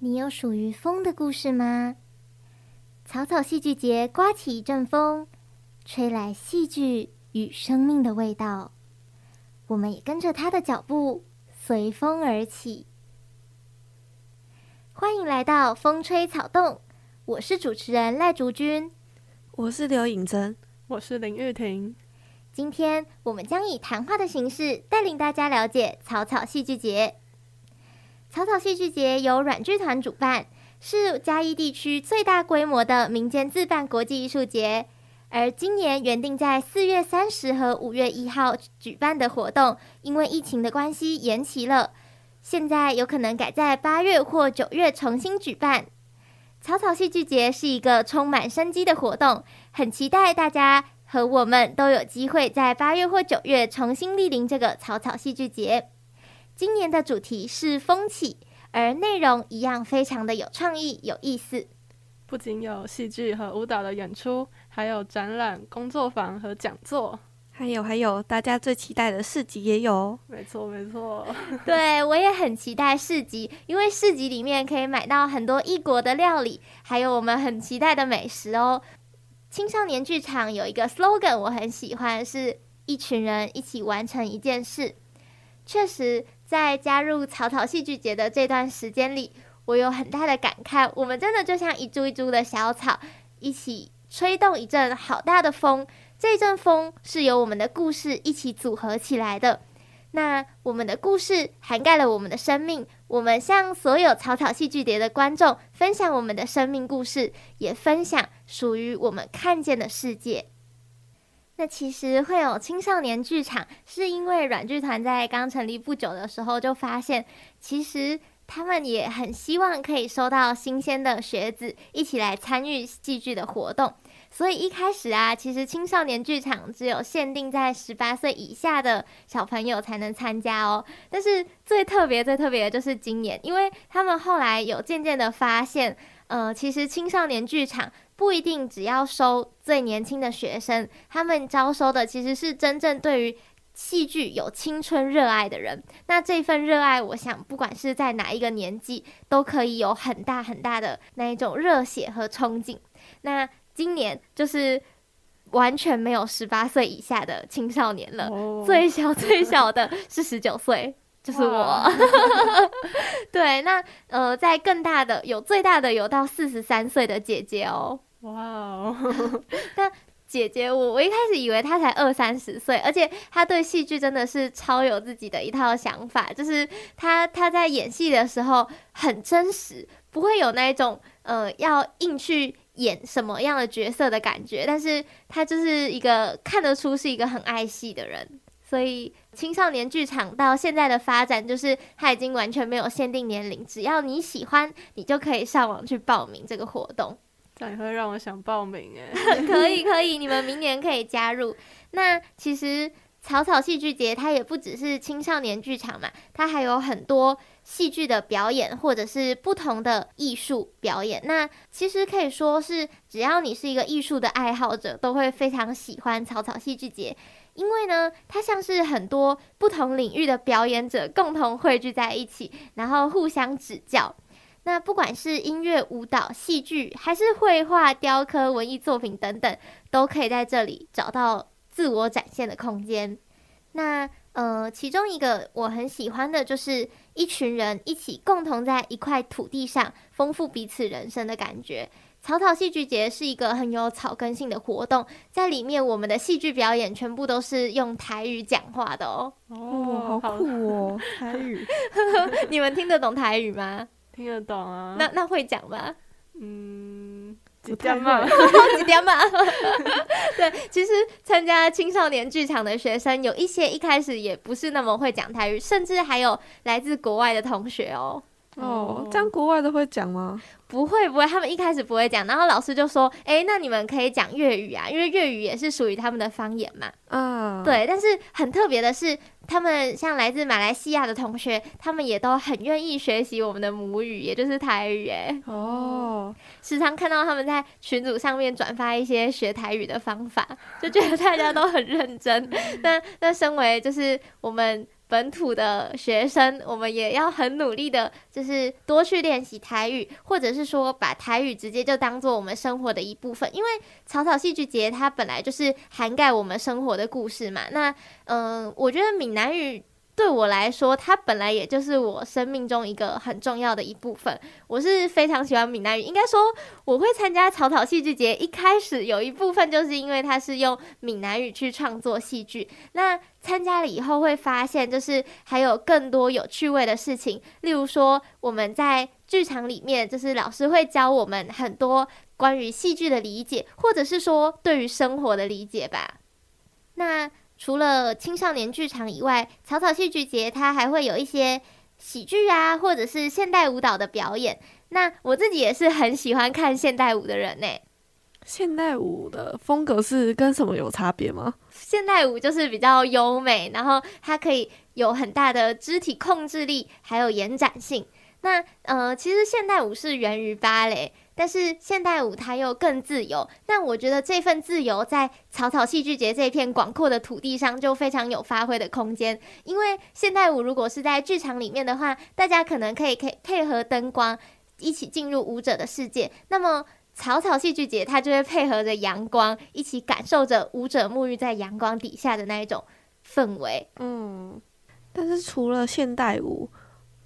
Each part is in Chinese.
你有属于风的故事吗？草草戏剧节刮起一阵风，吹来戏剧与生命的味道。我们也跟着他的脚步，随风而起。欢迎来到风吹草动，我是主持人赖竹君，我是刘颖珍，我是林玉婷。今天我们将以谈话的形式带领大家了解草草戏剧节。草草戏剧节由软剧团主办，是嘉义地区最大规模的民间自办国际艺术节。而今年原定在四月三十和五月一号举办的活动，因为疫情的关系延期了。现在有可能改在八月或九月重新举办。草草戏剧节是一个充满生机的活动，很期待大家。和我们都有机会在八月或九月重新莅临这个草草戏剧节。今年的主题是风起，而内容一样非常的有创意、有意思。不仅有戏剧和舞蹈的演出，还有展览、工作坊和讲座，还有还有大家最期待的市集也有。没错没错，对，我也很期待市集，因为市集里面可以买到很多异国的料理，还有我们很期待的美食哦。青少年剧场有一个 slogan，我很喜欢，是一群人一起完成一件事。确实，在加入草草戏剧节的这段时间里，我有很大的感慨。我们真的就像一株一株的小草，一起吹动一阵好大的风。这阵风是由我们的故事一起组合起来的。那我们的故事涵盖了我们的生命，我们向所有草草戏剧节的观众分享我们的生命故事，也分享属于我们看见的世界。那其实会有青少年剧场，是因为软剧团在刚成立不久的时候就发现，其实他们也很希望可以收到新鲜的学子一起来参与戏剧的活动。所以一开始啊，其实青少年剧场只有限定在十八岁以下的小朋友才能参加哦。但是最特别、最特别的就是今年，因为他们后来有渐渐的发现，呃，其实青少年剧场不一定只要收最年轻的学生，他们招收的其实是真正对于戏剧有青春热爱的人。那这份热爱，我想不管是在哪一个年纪，都可以有很大很大的那一种热血和憧憬。那今年就是完全没有十八岁以下的青少年了，oh. 最小最小的是十九岁，就是我。对，那呃，在更大的有最大的有到四十三岁的姐姐哦。哇 Wow. 那姐姐我我一开始以为她才二三十岁，而且她对戏剧真的是超有自己的一套想法，就是她她在演戏的时候很真实，不会有那一种呃要硬去。演什么样的角色的感觉，但是他就是一个看得出是一个很爱戏的人，所以青少年剧场到现在的发展，就是他已经完全没有限定年龄，只要你喜欢，你就可以上网去报名这个活动。这样也会让我想报名哎，可以可以，你们明年可以加入。那其实草草戏剧节它也不只是青少年剧场嘛，它还有很多。戏剧的表演，或者是不同的艺术表演，那其实可以说是，只要你是一个艺术的爱好者，都会非常喜欢草草戏剧节，因为呢，它像是很多不同领域的表演者共同汇聚在一起，然后互相指教。那不管是音乐、舞蹈、戏剧，还是绘画、雕刻、文艺作品等等，都可以在这里找到自我展现的空间。那呃，其中一个我很喜欢的就是一群人一起共同在一块土地上丰富彼此人生的感觉。草草戏剧节是一个很有草根性的活动，在里面我们的戏剧表演全部都是用台语讲话的哦。哦，好酷哦，台语，你们听得懂台语吗？听得懂啊。那那会讲吗？嗯。几点嘛？几点嘛？对，其实参加青少年剧场的学生有一些一开始也不是那么会讲台语，甚至还有来自国外的同学哦。哦，这样国外都会讲吗？不会不会，他们一开始不会讲，然后老师就说：“哎，那你们可以讲粤语啊，因为粤语也是属于他们的方言嘛。”嗯，对。但是很特别的是，他们像来自马来西亚的同学，他们也都很愿意学习我们的母语，也就是台语。哎，哦，时常看到他们在群组上面转发一些学台语的方法，就觉得大家都很认真。那那身为就是我们。本土的学生，我们也要很努力的，就是多去练习台语，或者是说把台语直接就当做我们生活的一部分。因为草草戏剧节它本来就是涵盖我们生活的故事嘛。那嗯、我觉得闽南语。对我来说，它本来也就是我生命中一个很重要的一部分。我是非常喜欢闽南语，应该说我会参加草草戏剧节，一开始有一部分就是因为它是用闽南语去创作戏剧。那参加了以后会发现，就是还有更多有趣味的事情，例如说我们在剧场里面，就是老师会教我们很多关于戏剧的理解，或者是说对于生活的理解吧。那。除了青少年剧场以外，草草戏剧节它还会有一些喜剧啊，或者是现代舞蹈的表演。那我自己也是很喜欢看现代舞的人呢。现代舞的风格是跟什么有差别吗？现代舞就是比较优美，然后它可以有很大的肢体控制力，还有延展性。那呃，其实现代舞是源于芭蕾。但是现代舞它又更自由，但我觉得这份自由在草草戏剧节这片广阔的土地上就非常有发挥的空间。因为现代舞如果是在剧场里面的话，大家可能可以可以配合灯光一起进入舞者的世界。那么草草戏剧节它就会配合着阳光，一起感受着舞者沐浴在阳光底下的那一种氛围。嗯，但是除了现代舞。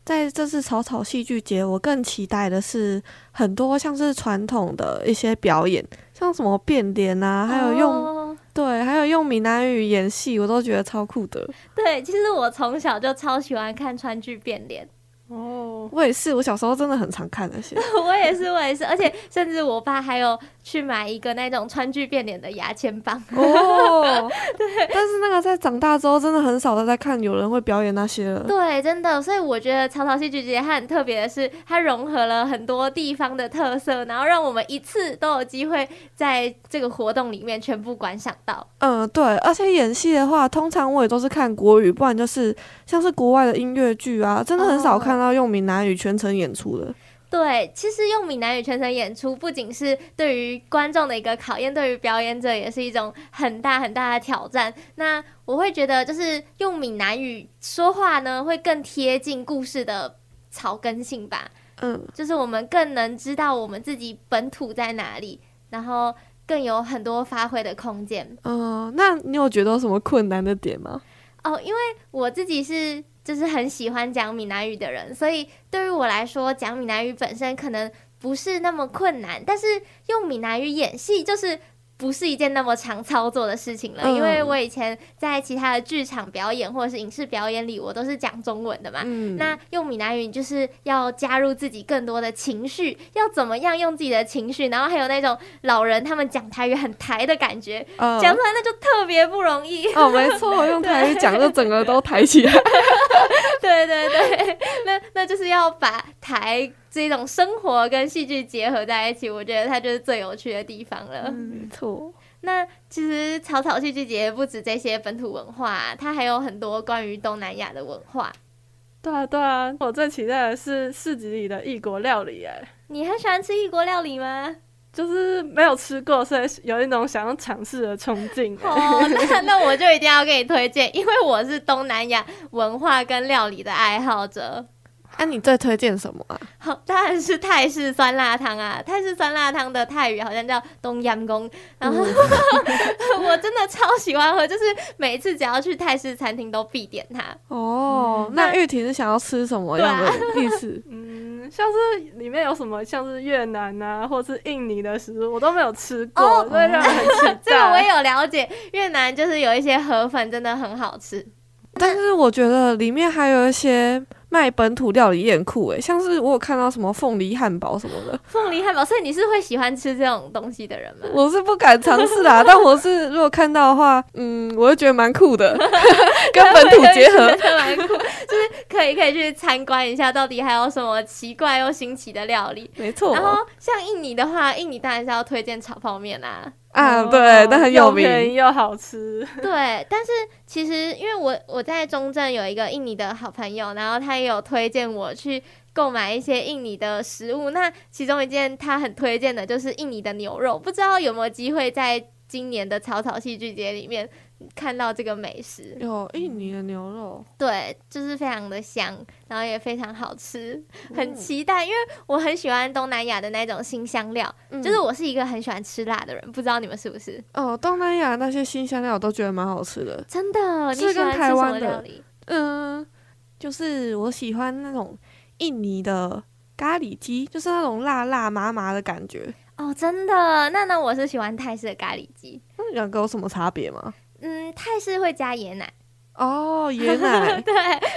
在这次草草戏剧节，我更期待的是很多像是传统的一些表演，像什么变脸啊，还有用、oh. 对，还有用闽南语演戏，我都觉得超酷的。对，其实我从小就超喜欢看川剧变脸。哦，我也是，我小时候真的很常看那些。我也是，我也是，而且甚至我爸还有去买一个那种川剧变脸的牙签棒。哦，对。但是那个在长大之后，真的很少的在看有人会表演那些了。对，真的。所以我觉得草草戏剧节它很特别的是，它融合了很多地方的特色，然后让我们一次都有机会在这个活动里面全部观赏到。嗯，对。而且演戏的话，通常我也都是看国语，不然就是像是国外的音乐剧啊，真的很少看到。用闽南语全程演出的，对，其实用闽南语全程演出，不仅是对于观众的一个考验，对于表演者也是一种很大很大的挑战。那我会觉得，就是用闽南语说话呢，会更贴近故事的草根性吧。嗯，就是我们更能知道我们自己本土在哪里，然后更有很多发挥的空间。嗯，那你有觉得什么困难的点吗？哦，因为我自己是。就是很喜欢讲闽南语的人，所以对于我来说，讲闽南语本身可能不是那么困难，但是用闽南语演戏就是。不是一件那么常操作的事情了，因为我以前在其他的剧场表演或者是影视表演里，我都是讲中文的嘛。嗯、那用闽南语就是要加入自己更多的情绪，要怎么样用自己的情绪，然后还有那种老人他们讲台语很台的感觉，讲、嗯、出来那就特别不容易。哦，没错，用台语讲就整个都抬起来。对对对，那那就是要把台。这种生活跟戏剧结合在一起，我觉得它就是最有趣的地方了。嗯，没错。那其实草草戏剧节不止这些本土文化，它还有很多关于东南亚的文化。对啊，对啊，我最期待的是市集里的异国料理。哎，你很喜欢吃异国料理吗？就是没有吃过，所以有一种想要尝试的冲劲。哦，那那我就一定要给你推荐，因为我是东南亚文化跟料理的爱好者。那、啊、你最推荐什么啊？好，当然是泰式酸辣汤啊！泰式酸辣汤的泰语好像叫冬阴功，然后、嗯、我真的超喜欢喝，就是每次只要去泰式餐厅都必点它。哦，嗯、那玉婷是想要吃什么样的意思？嗯，像是里面有什么，像是越南啊，或是印尼的食物，我都没有吃过，哦、所以让人很期待。这个我也有了解，越南就是有一些河粉真的很好吃，但是我觉得里面还有一些。卖本土料理也很酷诶，像是我有看到什么凤梨汉堡什么的。凤梨汉堡，所以你是会喜欢吃这种东西的人吗？我是不敢尝试啦，但我是如果看到的话，嗯，我就觉得蛮酷的，跟本土结合，蛮酷，就是可以可以去参观一下，到底还有什么奇怪又新奇的料理。没错。然后像印尼的话，印尼当然是要推荐炒泡面啦。啊，对，但很有名，又便宜又好吃。对，但是其实因为我我在中正有一个印尼的好朋友，然后他也有推荐我去购买一些印尼的食物。那其中一件他很推荐的就是印尼的牛肉，不知道有没有机会在今年的草草戏剧节里面看到这个美食。有印尼的牛肉，对，就是非常的香，然后也非常好吃，很期待，因为我很喜欢东南亚的那种新香料，嗯、就是我是一个很喜欢吃辣的人，不知道你们是不是？哦，东南亚那些新香料我都觉得蛮好吃的，真的。你喜欢吃什么料理？是跟台湾的，嗯，就是我喜欢那种印尼的咖喱鸡，就是那种辣辣麻麻的感觉。哦，真的？那那我是喜欢泰式的咖喱鸡。那两个有什么差别吗？嗯，泰式会加椰奶。哦，椰奶。对，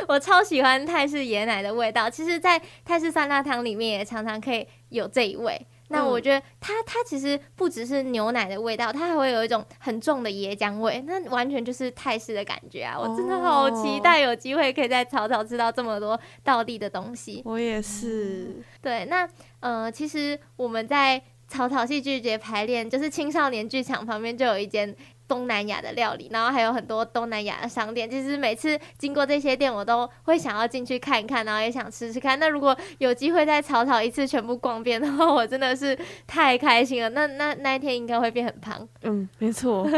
我超喜欢泰式椰奶的味道。其实，在泰式酸辣汤里面也常常可以有这一味。那我觉得它它其实不只是牛奶的味道，它还会有一种很重的椰浆味，那完全就是泰式的感觉啊！我真的好期待有机会可以在草草吃到这么多道地的东西。我也是。对，那呃，其实我们在草草戏剧节排练，就是青少年剧场旁边就有一间。东南亚的料理，然后还有很多东南亚的商店。其实每次经过这些店，我都会想要进去看一看，然后也想吃吃看。那如果有机会在草草一次全部逛遍的话，我真的是太开心了。那 那那一天应该会变很胖。嗯，没错。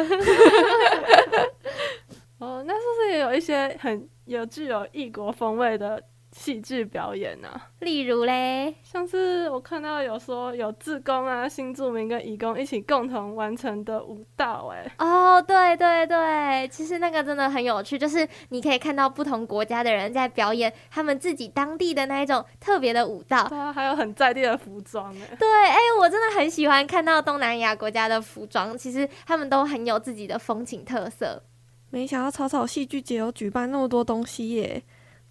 哦，那是不是也有一些很有具有异国风味的？戏剧表演呢、啊？例如嘞，像是我看到有说有志工啊、新住民跟义工一起共同完成的舞蹈，哎，哦，对对对，其实那个真的很有趣，就是你可以看到不同国家的人在表演他们自己当地的那一种特别的舞蹈，对啊，还有很在地的服装，哎，对，哎，我真的很喜欢看到东南亚国家的服装，其实他们都很有自己的风情特色。没想到草草戏剧节有举办那么多东西耶。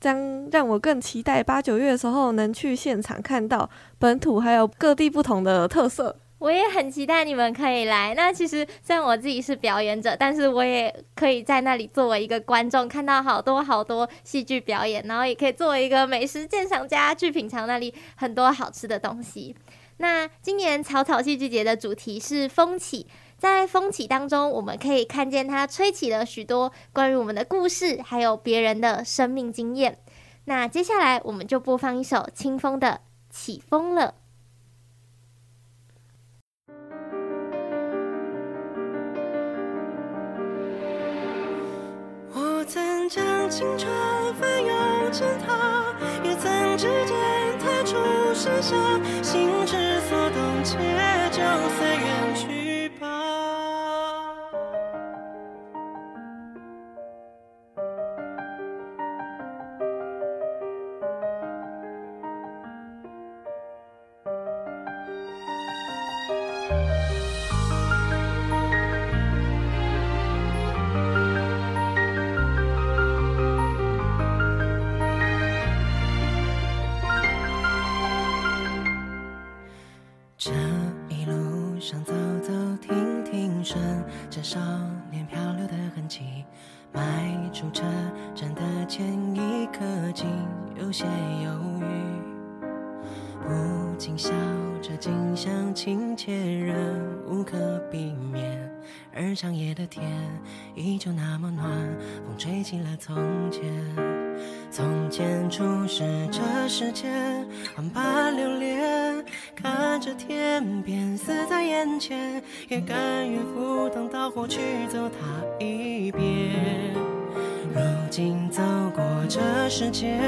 将让我更期待八九月的时候能去现场看到本土还有各地不同的特色。我也很期待你们可以来。那其实虽然我自己是表演者，但是我也可以在那里作为一个观众，看到好多好多戏剧表演，然后也可以作为一个美食鉴赏家去品尝那里很多好吃的东西。那今年草草戏剧节的主题是风起。在风起当中，我们可以看见它吹起了许多关于我们的故事，还有别人的生命经验。那接下来，我们就播放一首清风的《起风了》。我曾将青春翻涌成她，也曾指尖弹出盛夏，心之所动，且就随缘去。的天依旧那么暖，风吹起了从前，从前初识这世间，万般流连，看着天边死在眼前，也甘愿赴汤蹈火去走它一遍。如今走过这世间，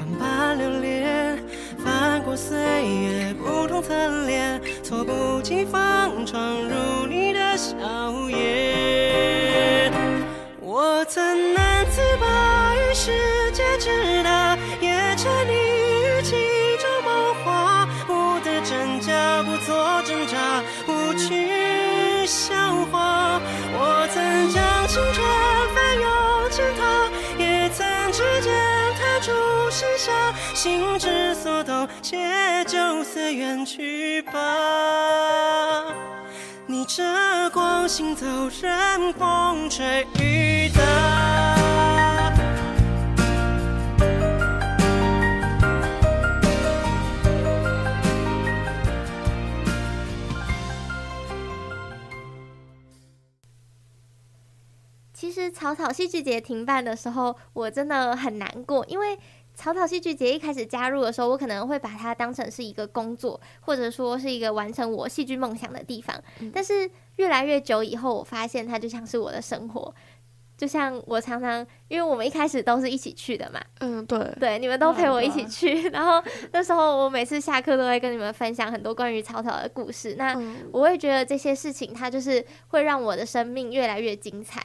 万般流连，翻过岁月不同侧脸，措不及防闯入你笑颜。我曾难自拔于世界之大，也沉溺于其中梦话，不得真假，不做挣扎，不去笑话。我曾将青春翻涌成她，也曾指尖弹出盛夏，心之所动，且就随缘去吧。着光行走，任风吹雨打。其实草草戏剧节停办的时候，我真的很难过，因为。草草戏剧节一开始加入的时候，我可能会把它当成是一个工作，或者说是一个完成我戏剧梦想的地方。但是越来越久以后，我发现它就像是我的生活。就像我常常，因为我们一开始都是一起去的嘛，嗯，对，对，你们都陪我一起去，然后那时候我每次下课都会跟你们分享很多关于草草的故事，那我会觉得这些事情它就是会让我的生命越来越精彩。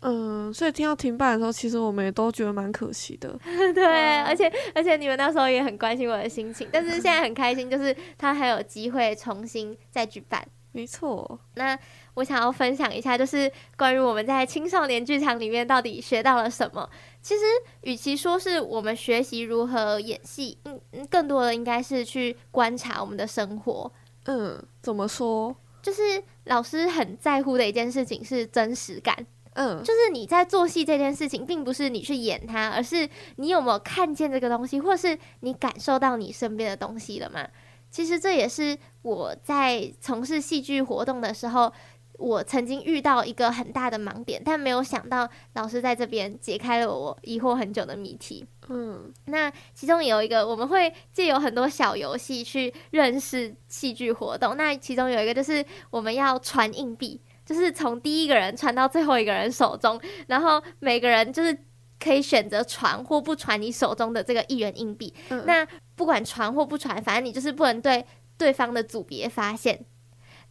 嗯，所以听到停办的时候，其实我们也都觉得蛮可惜的。对，而且而且你们那时候也很关心我的心情，但是现在很开心，就是他还有机会重新再举办。没错，那我想要分享一下，就是关于我们在青少年剧场里面到底学到了什么。其实，与其说是我们学习如何演戏，嗯，更多的应该是去观察我们的生活。嗯，怎么说？就是老师很在乎的一件事情是真实感。嗯，就是你在做戏这件事情，并不是你去演它，而是你有没有看见这个东西，或是你感受到你身边的东西了吗？其实这也是我在从事戏剧活动的时候，我曾经遇到一个很大的盲点，但没有想到老师在这边解开了我疑惑很久的谜题。嗯，那其中有一个，我们会借由很多小游戏去认识戏剧活动。那其中有一个就是我们要传硬币。就是从第一个人传到最后一个人手中，然后每个人就是可以选择传或不传你手中的这个一元硬币。嗯、那不管传或不传，反正你就是不能对对方的组别发现。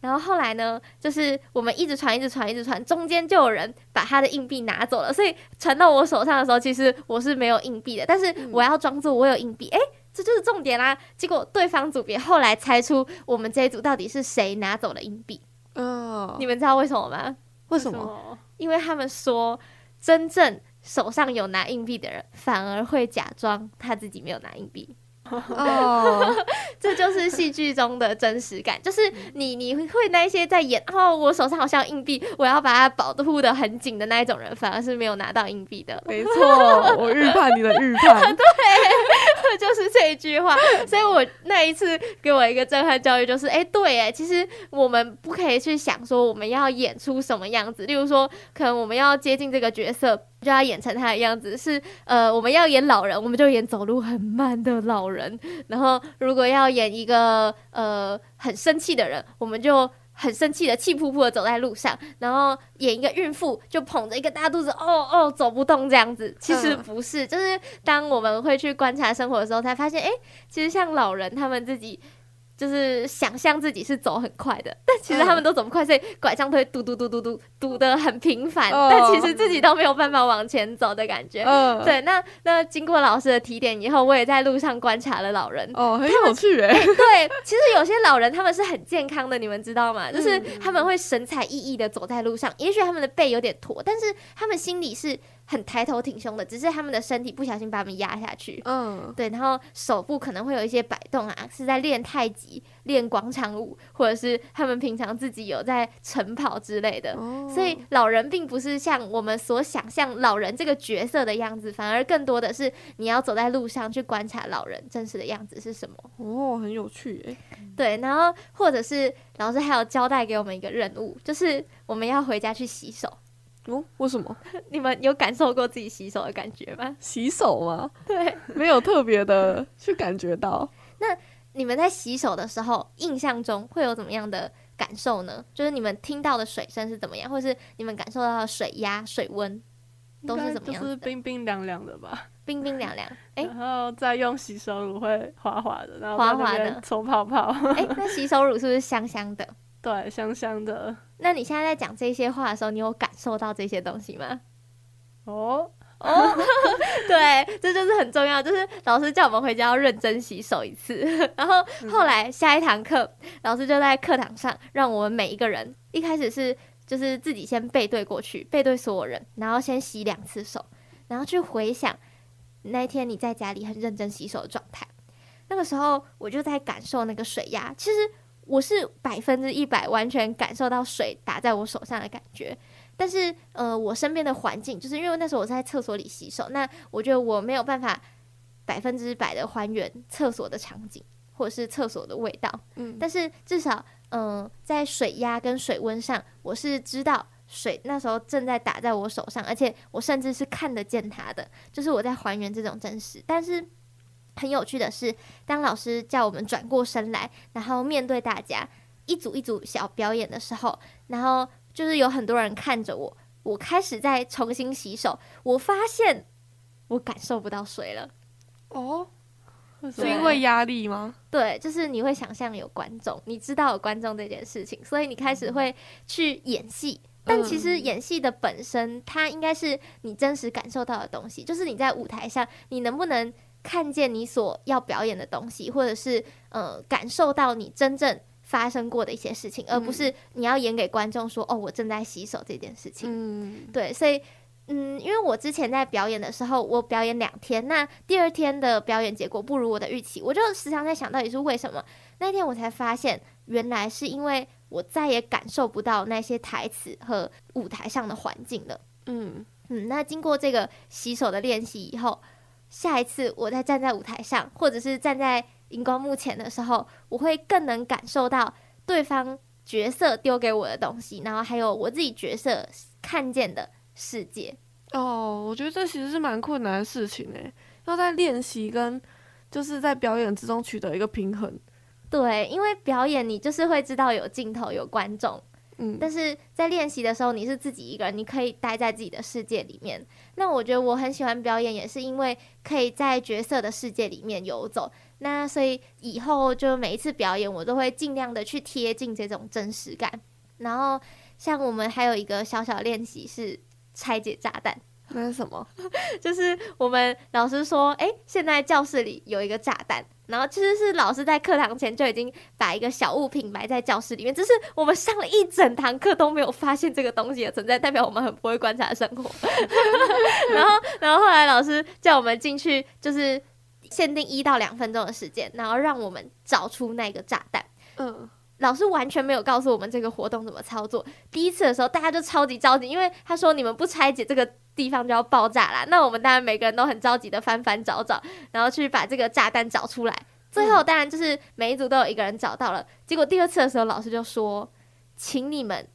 然后后来呢，就是我们一直传，一直传，一直传，中间就有人把他的硬币拿走了。所以传到我手上的时候，其实我是没有硬币的，但是我要装作我有硬币。诶、嗯，这就是重点啦。结果对方组别后来猜出我们这一组到底是谁拿走了硬币。嗯，你们知道为什么吗？为什么？因为他们说，真正手上有拿硬币的人，反而会假装他自己没有拿硬币。哦，这就是戏剧中的真实感，就是你你会那些在演哦，我手上好像硬币，我要把它保护的很紧的那一种人，反而是没有拿到硬币的。没错，我预判你的预判，对，就是这一句话。所以我那一次给我一个震撼教育，就是哎，对，哎，其实我们不可以去想说我们要演出什么样子，例如说，可能我们要接近这个角色。就要演成他的样子，是呃，我们要演老人，我们就演走路很慢的老人。然后，如果要演一个呃很生气的人，我们就很生气的气扑扑的走在路上。然后演一个孕妇，就捧着一个大肚子，哦哦，走不动这样子。其实不是，就是当我们会去观察生活的时候，才发现，哎，其实像老人他们自己。就是想象自己是走很快的，但其实他们都走不快，所以拐杖推嘟嘟嘟嘟嘟嘟的很频繁，但其实自己都没有办法往前走的感觉。对，那那经过老师的提点以后，我也在路上观察了老人。哦，很有趣哎。对，其实有些老人他们是很健康的，你们知道吗？就是他们会神采奕奕的走在路上，也许他们的背有点驼，但是他们心里是。很抬头挺胸的，只是他们的身体不小心把他们压下去。嗯，对，然后手部可能会有一些摆动啊，是在练太极、练广场舞，或者是他们平常自己有在晨跑之类的。哦，所以老人并不是像我们所想象老人这个角色的样子，反而更多的是你要走在路上去观察老人真实的样子是什么。哦，很有趣诶。对，然后或者是老师还有交代给我们一个任务，就是我们要回家去洗手。哦，为什么？你们有感受过自己洗手的感觉吗？洗手吗？对，没有特别的去感觉到。那你们在洗手的时候，印象中会有怎么样的感受呢？就是你们听到的水声是怎么样，或是你们感受到的水压、水温都是怎么样？就是冰冰凉凉的吧，冰冰凉凉。哎、欸，然后再用洗手乳会滑滑的，然后滑滑的搓泡泡。哎、欸，那洗手乳是不是香香的？对，香香的。那你现在在讲这些话的时候，你有感受到这些东西吗？哦哦，对，这就是很重要，就是老师叫我们回家要认真洗手一次。然后后来下一堂课，老师就在课堂上让我们每一个人，一开始是就是自己先背对过去，背对所有人，然后先洗两次手，然后去回想那一天你在家里很认真洗手的状态。那个时候我就在感受那个水压，其实。我是百分之一百完全感受到水打在我手上的感觉，但是呃，我身边的环境就是因为那时候我在厕所里洗手，那我觉得我没有办法百分之百的还原厕所的场景或者是厕所的味道，嗯，但是至少嗯、呃，在水压跟水温上，我是知道水那时候正在打在我手上，而且我甚至是看得见它的，就是我在还原这种真实，但是。很有趣的是，当老师叫我们转过身来，然后面对大家一组一组小表演的时候，然后就是有很多人看着我，我开始在重新洗手，我发现我感受不到水了。哦，是因为压力吗？对，就是你会想象有观众，你知道有观众这件事情，所以你开始会去演戏。但其实演戏的本身，它应该是你真实感受到的东西，就是你在舞台上，你能不能看见你所要表演的东西，或者是呃感受到你真正发生过的一些事情，而不是你要演给观众说哦，我正在洗手这件事情。嗯，对，所以嗯，因为我之前在表演的时候，我表演两天，那第二天的表演结果不如我的预期，我就时常在想到底是为什么。那天我才发现，原来是因为。我再也感受不到那些台词和舞台上的环境了。嗯嗯，那经过这个洗手的练习以后，下一次我再站在舞台上，或者是站在荧光幕前的时候，我会更能感受到对方角色丢给我的东西，然后还有我自己角色看见的世界。哦，我觉得这其实是蛮困难的事情诶，要在练习跟就是在表演之中取得一个平衡。对，因为表演你就是会知道有镜头有观众，但是在练习的时候你是自己一个人，你可以待在自己的世界里面。那我觉得我很喜欢表演，也是因为可以在角色的世界里面游走。那所以以后就每一次表演，我都会尽量的去贴近这种真实感。然后像我们还有一个小小练习是拆解炸弹。那是什么？就是我们老师说，哎，现在教室里有一个炸弹。然后其实是老师在课堂前就已经把一个小物品埋在教室里面，只是我们上了一整堂课都没有发现这个东西的存在，代表我们很不会观察生活。然后，然后后来老师叫我们进去，就是限定一到两分钟的时间，然后让我们找出那个炸弹。嗯。老师完全没有告诉我们这个活动怎么操作。第一次的时候，大家就超级着急，因为他说你们不拆解这个地方就要爆炸啦。那我们当然每个人都很着急的翻翻找找，然后去把这个炸弹找出来。最后当然就是每一组都有一个人找到了。结果第二次的时候，老师就说，请你们。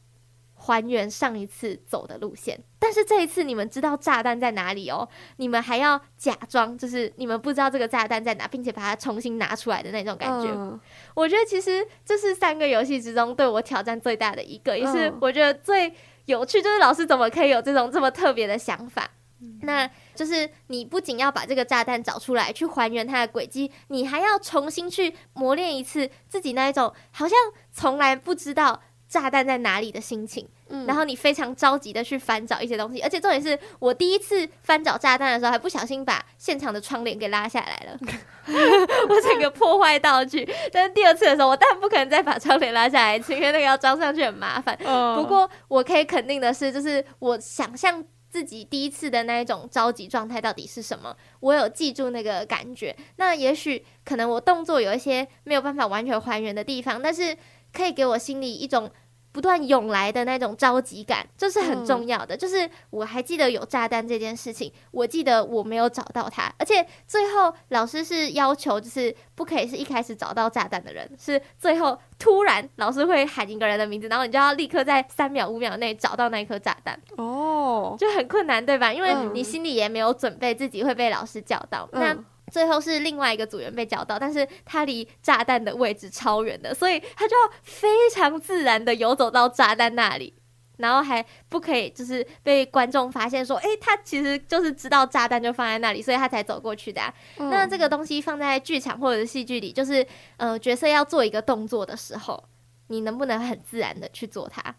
还原上一次走的路线，但是这一次你们知道炸弹在哪里哦，你们还要假装就是你们不知道这个炸弹在哪，并且把它重新拿出来的那种感觉。嗯、我觉得其实这是三个游戏之中对我挑战最大的一个，也是我觉得最有趣，就是老师怎么可以有这种这么特别的想法？嗯、那就是你不仅要把这个炸弹找出来，去还原它的轨迹，你还要重新去磨练一次自己那一种好像从来不知道。炸弹在哪里的心情，嗯，然后你非常着急的去翻找一些东西，而且重点是我第一次翻找炸弹的时候，还不小心把现场的窗帘给拉下来了，我整个破坏道具。但是第二次的时候，我当然不可能再把窗帘拉下来，因为那个要装上去很麻烦。哦，不过我可以肯定的是，就是我想象自己第一次的那一种着急状态到底是什么，我有记住那个感觉。那也许可能我动作有一些没有办法完全还原的地方，但是可以给我心里一种。不断涌来的那种着急感，这是很重要的。嗯、就是我还记得有炸弹这件事情，我记得我没有找到它，而且最后老师是要求，就是不可以是一开始找到炸弹的人，是最后突然老师会喊一个人的名字，然后你就要立刻在三秒、五秒内找到那颗炸弹。哦，就很困难，对吧？因为你心里也没有准备自己会被老师叫到。嗯、那最后是另外一个组员被叫到，但是他离炸弹的位置超远的，所以他就要非常自然的游走到炸弹那里，然后还不可以就是被观众发现说，诶、欸，他其实就是知道炸弹就放在那里，所以他才走过去的、啊。嗯、那这个东西放在剧场或者是戏剧里，就是呃角色要做一个动作的时候，你能不能很自然的去做它？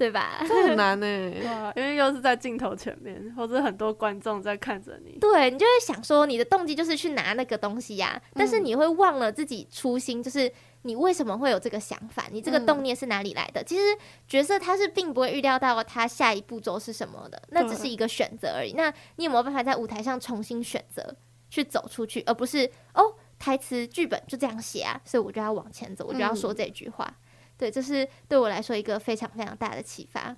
对吧？这很难呢、欸，因为又是在镜头前面，或者很多观众在看着你。对，你就会想说，你的动机就是去拿那个东西呀、啊，但是你会忘了自己初心，就是你为什么会有这个想法，你这个动念是哪里来的？嗯、其实角色他是并不会预料到他下一步骤是什么的，那只是一个选择而已。那你有没有办法在舞台上重新选择去走出去，而不是哦，台词剧本就这样写啊，所以我就要往前走，我就要说这句话。嗯对，这是对我来说一个非常非常大的启发。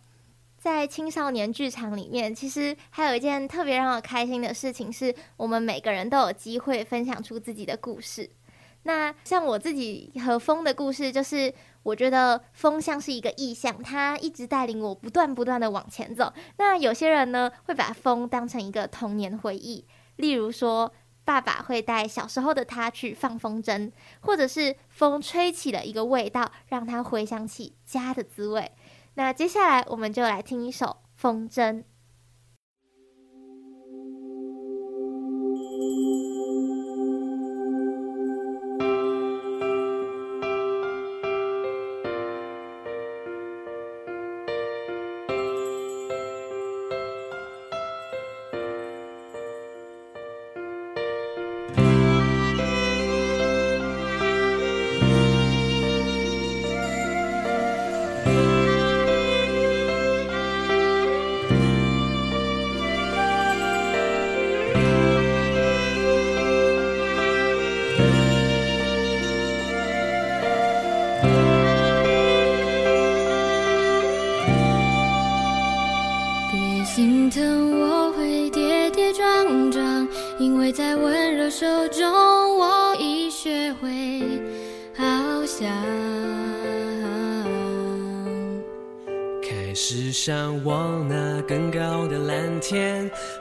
在青少年剧场里面，其实还有一件特别让我开心的事情，是我们每个人都有机会分享出自己的故事。那像我自己和风的故事，就是我觉得风像是一个意象，它一直带领我不断不断的往前走。那有些人呢，会把风当成一个童年回忆，例如说，爸爸会带小时候的他去放风筝，或者是风吹起了一个味道，让他回想起家的滋味。那接下来我们就来听一首风筝。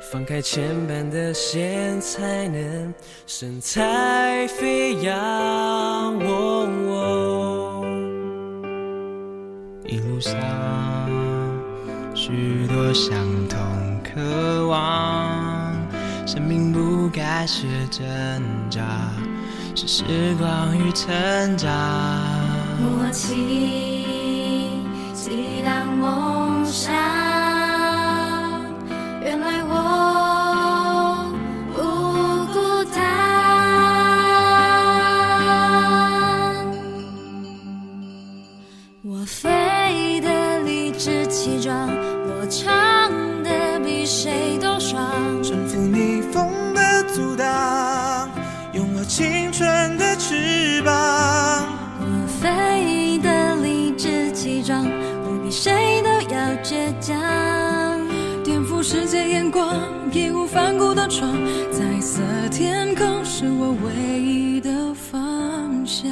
放开牵绊的线，才能神采飞扬。哦哦。一路上，许多相同渴望，生命不该是挣扎，是时光与成长。默契，眼光，义无反顾的闯，彩色天空是我唯一的方向。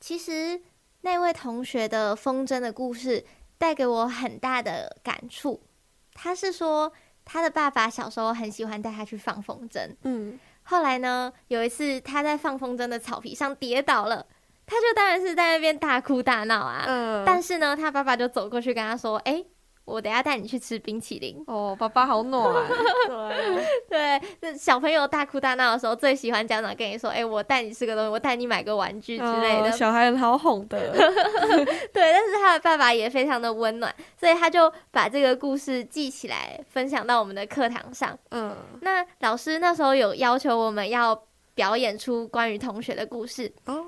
其实那位同学的风筝的故事带给我很大的感触，他是说。他的爸爸小时候很喜欢带他去放风筝，嗯，后来呢，有一次他在放风筝的草皮上跌倒了，他就当然是在那边大哭大闹啊，嗯，但是呢，他爸爸就走过去跟他说，哎、欸。我等下带你去吃冰淇淋哦，爸爸好暖。对对，小朋友大哭大闹的时候，最喜欢家长跟你说：“哎、欸，我带你吃个东西，我带你买个玩具之类的。哦”小孩很好哄的。对，但是他的爸爸也非常的温暖，所以他就把这个故事记起来，分享到我们的课堂上。嗯，那老师那时候有要求我们要表演出关于同学的故事。哦，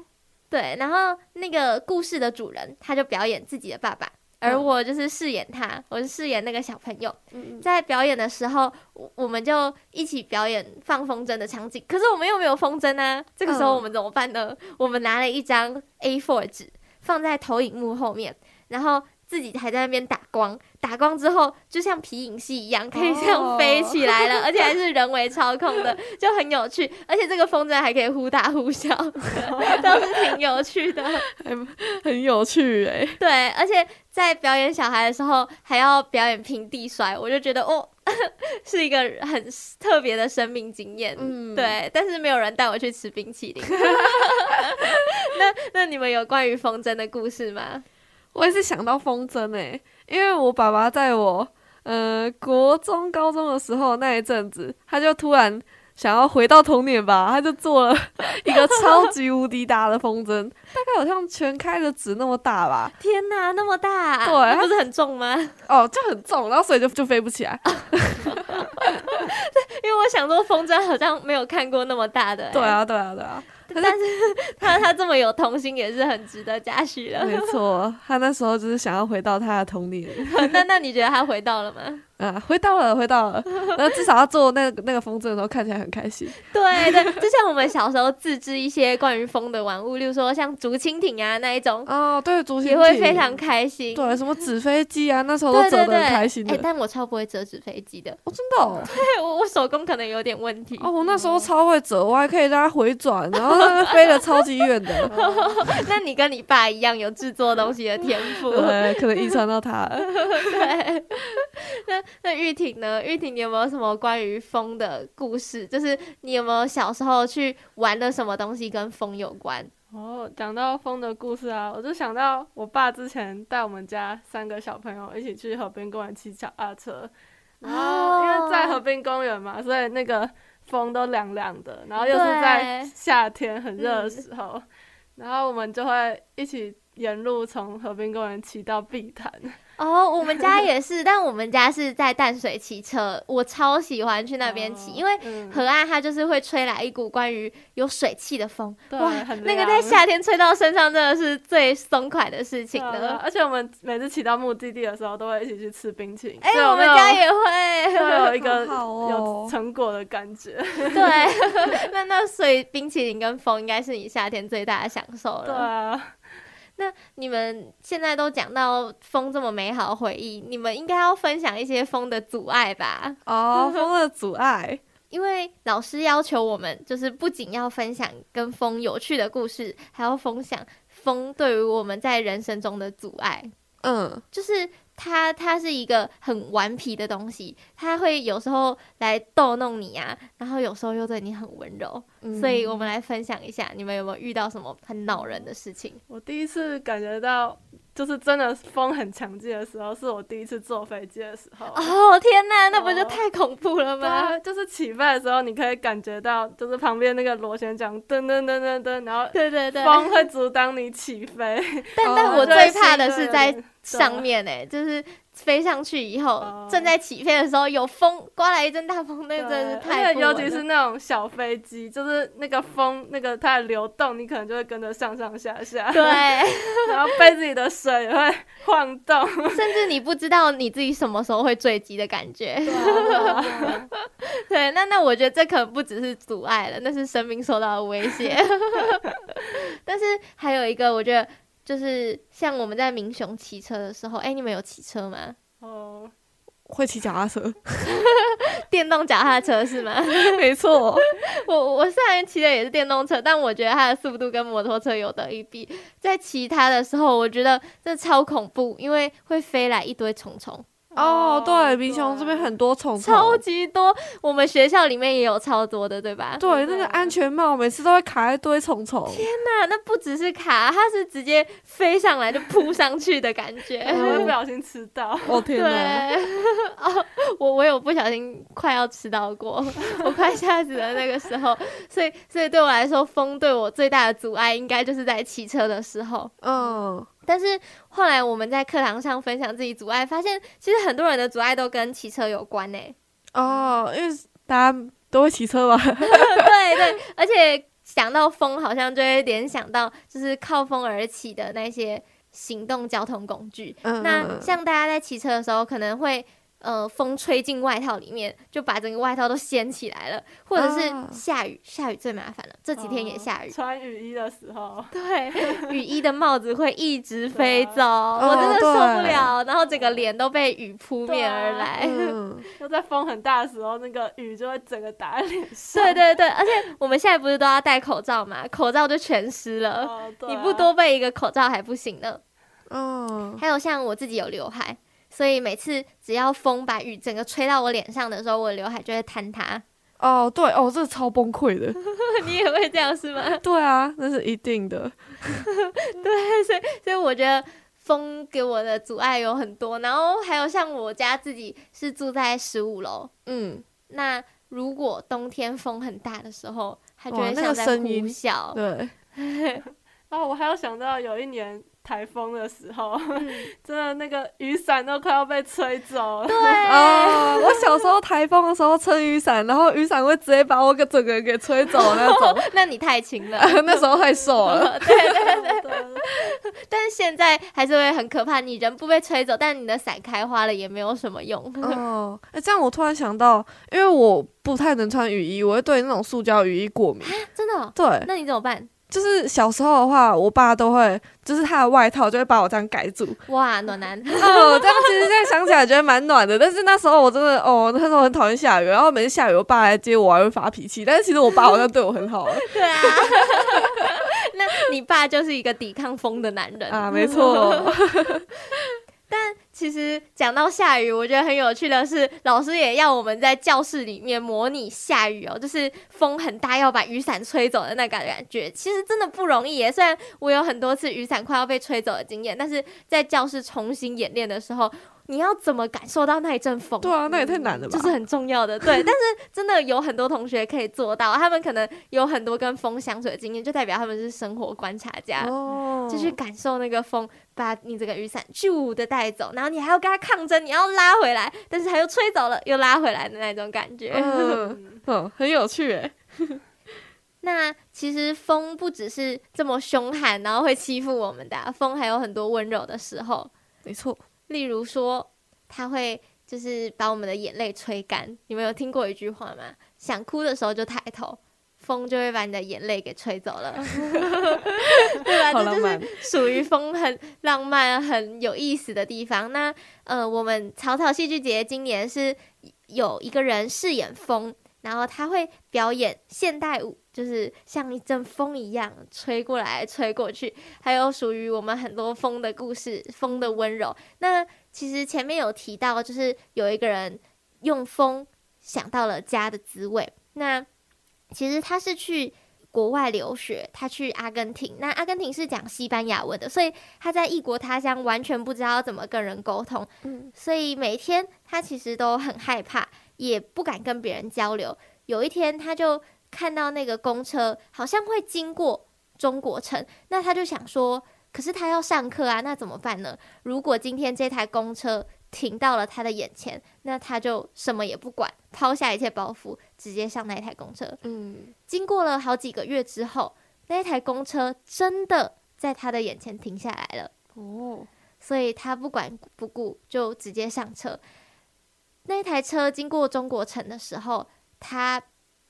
对，然后那个故事的主人他就表演自己的爸爸。而我就是饰演他，我是饰演那个小朋友，在表演的时候，我们就一起表演放风筝的场景。可是我们又没有风筝啊，这个时候我们怎么办呢？我们拿了一张 A4 纸放在投影幕后面，然后自己还在那边打光。打光之后，就像皮影戏一样，可以这样飞起来了，oh. 而且还是人为操控的，就很有趣。而且这个风筝还可以忽大忽小，都是挺有趣的，很很有趣哎、欸。对，而且在表演小孩的时候，还要表演平地摔，我就觉得哦，是一个很特别的生命经验。嗯，对。但是没有人带我去吃冰淇淋。那那你们有关于风筝的故事吗？我也是想到风筝诶、欸。因为我爸爸在我呃国中高中的时候那一阵子，他就突然想要回到童年吧，他就做了 一个 超级无敌大的风筝，大概好像全开的纸那么大吧。天哪，那么大！对，不是很重吗？哦，就很重，然后所以就就飞不起来。因为我想说风筝好像没有看过那么大的、欸。对啊，对啊，对啊。但是 他他这么有童心，也是很值得嘉许的。没错，他那时候就是想要回到他的童年。那那你觉得他回到了吗？啊，回到了，回到了。然后至少他做那个那个风筝的时候，看起来很开心。对对，就像我们小时候自制一些关于风的玩物，例如说像竹蜻蜓啊那一种。哦，对，竹蜻蜓也会非常开心。对，什么纸飞机啊，那时候都折得很开心的。哎、欸，但我超不会折纸飞机的。哦，真的、哦？对，我我手工可能有点问题。哦，我那时候超会折，我还可以让它回转，然后它 飞得超级远的。那你跟你爸一样有制作东西的天赋，对，可能遗传到他了。对。那那玉婷呢？玉婷，你有没有什么关于风的故事？就是你有没有小时候去玩的什么东西跟风有关？哦，讲到风的故事啊，我就想到我爸之前带我们家三个小朋友一起去河边公园骑脚踏车，然后因为在河边公园嘛，所以那个风都凉凉的，然后又是在夏天很热的时候，嗯、然后我们就会一起沿路从河滨公园骑到碧潭。哦，我们家也是，但我们家是在淡水骑车，我超喜欢去那边骑，哦、因为河岸它就是会吹来一股关于有水汽的风，哇，那个在夏天吹到身上真的是最松快的事情了。而且我们每次骑到目的地的时候，都会一起去吃冰淇淋。哎、欸，我们家也会，会有一个有成果的感觉。哦、对，那那所以冰淇淋跟风应该是你夏天最大的享受了。对啊。那你们现在都讲到风这么美好的回忆，你们应该要分享一些风的阻碍吧？哦，风的阻碍，因为老师要求我们，就是不仅要分享跟风有趣的故事，还要分享风对于我们在人生中的阻碍。嗯，就是。它它是一个很顽皮的东西，它会有时候来逗弄你啊，然后有时候又对你很温柔，嗯、所以我们来分享一下，你们有没有遇到什么很恼人的事情？我第一次感觉到就是真的风很强劲的时候，是我第一次坐飞机的时候。哦天哪，那不就太恐怖了吗？哦、就是起飞的时候，你可以感觉到，就是旁边那个螺旋桨噔噔噔噔噔，然后对对对，风会阻挡你起飞。但但我最怕的是在。上面哎、欸，就是飞上去以后，哦、正在起飞的时候，有风刮来一阵大风，那真的是太。尤其是那种小飞机，就是那个风，那个它的流动，你可能就会跟着上上下下。对，然后被子里的水会晃动，甚至你不知道你自己什么时候会坠机的感觉。对，对，那那我觉得这可能不只是阻碍了，那是生命受到的威胁。但是还有一个，我觉得。就是像我们在民雄骑车的时候，哎、欸，你们有骑车吗？哦，会骑脚踏车，电动脚踏车是吗？没错错，我我虽然骑的也是电动车，但我觉得它的速度跟摩托车有得一比。在骑它的时候，我觉得这超恐怖，因为会飞来一堆虫虫。哦，对，民雄这边很多虫虫，超级多。我们学校里面也有超多的，对吧？对，那个安全帽每次都会卡一堆虫虫。天哪，那不只是卡，它是直接飞上来就扑上去的感觉，还会不小心吃到。哦天哪！对，哦，我我有不小心快要吃到过，我快吓死了那个时候。所以，所以对我来说，风对我最大的阻碍，应该就是在骑车的时候。嗯。但是后来我们在课堂上分享自己阻碍，发现其实很多人的阻碍都跟骑车有关呢。哦，因为大家都会骑车吧。对对，而且想到风，好像就会联想到就是靠风而起的那些行动交通工具。嗯。那像大家在骑车的时候，可能会。呃，风吹进外套里面，就把整个外套都掀起来了。或者是下雨，下雨最麻烦了。这几天也下雨。穿雨衣的时候，对，雨衣的帽子会一直飞走，我真的受不了。然后整个脸都被雨扑面而来。就在风很大的时候，那个雨就会整个打在脸上。对对对，而且我们现在不是都要戴口罩嘛？口罩就全湿了。你不多备一个口罩还不行呢。嗯。还有像我自己有刘海。所以每次只要风把雨整个吹到我脸上的时候，我的刘海就会坍塌。哦，对哦，这超崩溃的。你也会这样是吗？对啊，那是一定的。对，所以所以我觉得风给我的阻碍有很多。然后还有像我家自己是住在十五楼，嗯，那如果冬天风很大的时候，它就会像在呼啸。对。哦，我还有想到有一年。台风的时候，嗯、真的那个雨伞都快要被吹走了。对，哦，我小时候台风的时候撑雨伞，然后雨伞会直接把我个整个人给吹走那种。哦、那你太轻了，那时候太瘦了。对对对对。但是现在还是会很可怕，你人不被吹走，但你的伞开花了也没有什么用。哦，哎、欸，这样我突然想到，因为我不太能穿雨衣，我会对那种塑胶雨衣过敏。真的、哦？对。那你怎么办？就是小时候的话，我爸都会，就是他的外套就会把我这样盖住。哇，暖男！哦，这样其实现在想起来觉得蛮暖的。但是那时候我真的，哦，那时候很讨厌下雨，然后每次下雨，我爸来接我，还会发脾气。但是其实我爸好像对我很好。对啊，那你爸就是一个抵抗风的男人啊，没错。但其实讲到下雨，我觉得很有趣的是，老师也要我们在教室里面模拟下雨哦，就是风很大要把雨伞吹走的那个感觉。其实真的不容易耶。虽然我有很多次雨伞快要被吹走的经验，但是在教室重新演练的时候。你要怎么感受到那一阵风？对啊，那也太难了吧！这是很重要的，对。但是真的有很多同学可以做到，他们可能有很多跟风相处的经验，就代表他们是生活观察家，哦、就去感受那个风把你这个雨伞咻的带走，然后你还要跟他抗争，你要拉回来，但是他又吹走了，又拉回来的那种感觉，嗯，嗯，很有趣诶。那其实风不只是这么凶悍，然后会欺负我们的，风还有很多温柔的时候，没错。例如说，他会就是把我们的眼泪吹干。你们有听过一句话吗？想哭的时候就抬头，风就会把你的眼泪给吹走了，对吧？这就是属于风很浪漫、很有意思的地方。那呃，我们草草戏剧节今年是有一个人饰演风，然后他会表演现代舞。就是像一阵风一样吹过来、吹过去，还有属于我们很多风的故事、风的温柔。那其实前面有提到，就是有一个人用风想到了家的滋味。那其实他是去国外留学，他去阿根廷。那阿根廷是讲西班牙文的，所以他在异国他乡完全不知道怎么跟人沟通。嗯，所以每天他其实都很害怕，也不敢跟别人交流。有一天，他就看到那个公车好像会经过中国城，那他就想说，可是他要上课啊，那怎么办呢？如果今天这台公车停到了他的眼前，那他就什么也不管，抛下一切包袱，直接上那台公车。嗯，经过了好几个月之后，那台公车真的在他的眼前停下来了。哦，所以他不管不顾，就直接上车。那台车经过中国城的时候，他。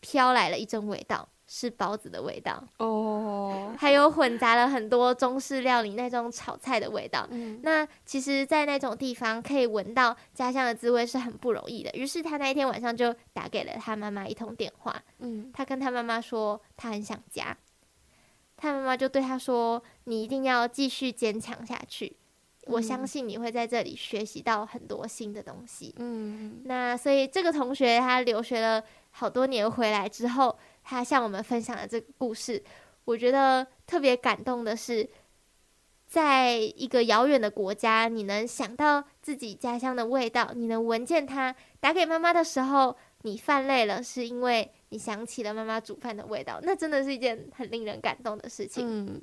飘来了一阵味道，是包子的味道哦，oh. 还有混杂了很多中式料理那种炒菜的味道。嗯，那其实，在那种地方可以闻到家乡的滋味是很不容易的。于是他那一天晚上就打给了他妈妈一通电话。嗯，他跟他妈妈说他很想家，他妈妈就对他说：“你一定要继续坚强下去，我相信你会在这里学习到很多新的东西。”嗯，那所以这个同学他留学了。好多年回来之后，他向我们分享了这个故事。我觉得特别感动的是，在一个遥远的国家，你能想到自己家乡的味道，你能闻见它。打给妈妈的时候，你犯累了，是因为你想起了妈妈煮饭的味道。那真的是一件很令人感动的事情。嗯，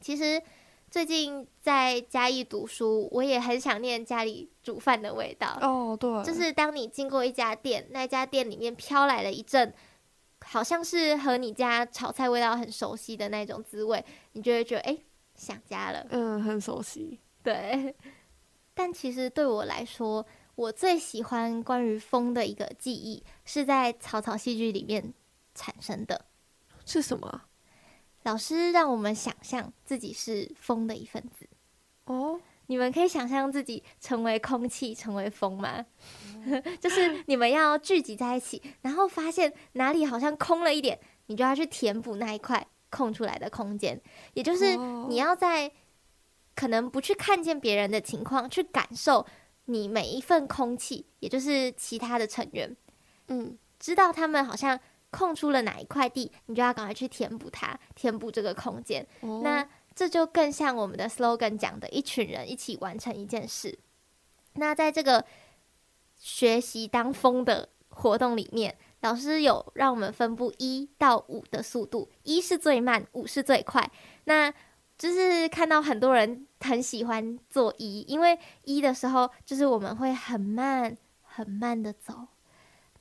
其实。最近在嘉义读书，我也很想念家里煮饭的味道。哦，对，就是当你经过一家店，那家店里面飘来了一阵，好像是和你家炒菜味道很熟悉的那种滋味，你就会觉得哎，想家了。嗯，很熟悉。对，但其实对我来说，我最喜欢关于风的一个记忆，是在草草戏剧里面产生的。是什么？老师让我们想象自己是风的一份子哦，你们可以想象自己成为空气，成为风吗？就是你们要聚集在一起，然后发现哪里好像空了一点，你就要去填补那一块空出来的空间。也就是你要在可能不去看见别人的情况，去感受你每一份空气，也就是其他的成员，嗯，知道他们好像。空出了哪一块地，你就要赶快去填补它，填补这个空间。哦、那这就更像我们的 slogan 讲的，一群人一起完成一件事。那在这个学习当风的活动里面，老师有让我们分布一到五的速度，一是最慢，五是最快。那就是看到很多人很喜欢做一，因为一的时候就是我们会很慢、很慢的走，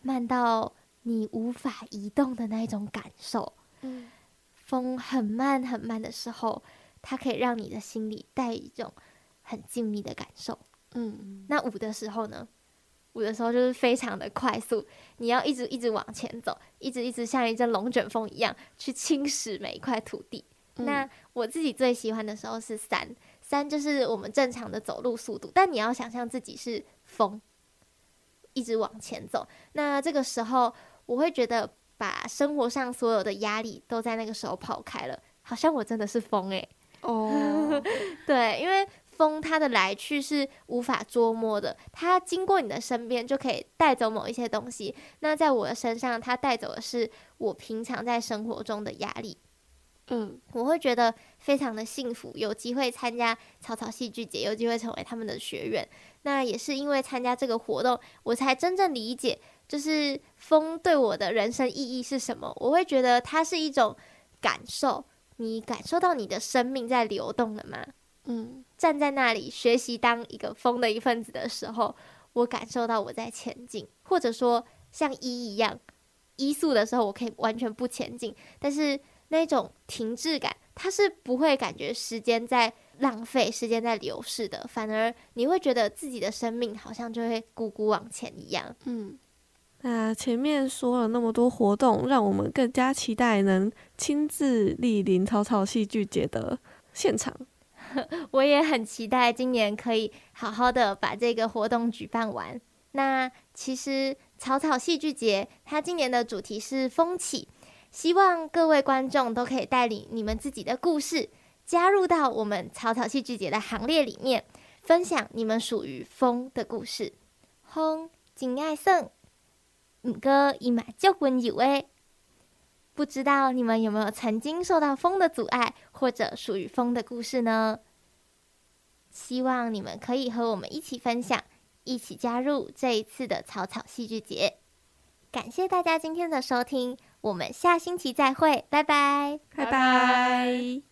慢到。你无法移动的那一种感受，嗯，风很慢很慢的时候，它可以让你的心里带一种很静谧的感受，嗯，那五的时候呢？五的时候就是非常的快速，你要一直一直往前走，一直一直像一阵龙卷风一样去侵蚀每一块土地。嗯，那我自己最喜欢的时候是三，三就是我们正常的走路速度，但你要想象自己是风，一直往前走，那这个时候。我会觉得把生活上所有的压力都在那个时候抛开了，好像我真的是风诶、欸。哦，对，因为风它的来去是无法捉摸的，它经过你的身边就可以带走某一些东西。那在我的身上，它带走的是我平常在生活中的压力。嗯，我会觉得非常的幸福，有机会参加草草戏剧节，有机会成为他们的学员。那也是因为参加这个活动，我才真正理解，就是风对我的人生意义是什么。我会觉得它是一种感受，你感受到你的生命在流动了吗？嗯，站在那里学习当一个风的一份子的时候，我感受到我在前进，或者说像一一样，一速的时候我可以完全不前进，但是。那种停滞感，它是不会感觉时间在浪费，时间在流逝的，反而你会觉得自己的生命好像就会咕咕往前一样。嗯，那前面说了那么多活动，让我们更加期待能亲自莅临草草戏剧节的现场。我也很期待今年可以好好的把这个活动举办完。那其实草草戏剧节它今年的主题是风起。希望各位观众都可以带领你们自己的故事，加入到我们草草戏剧节的行列里面，分享你们属于风的故事。风真爱胜，不过伊嘛足温柔诶。不知道你们有没有曾经受到风的阻碍，或者属于风的故事呢？希望你们可以和我们一起分享，一起加入这一次的草草戏剧节。感谢大家今天的收听。我们下星期再会，拜拜，拜拜。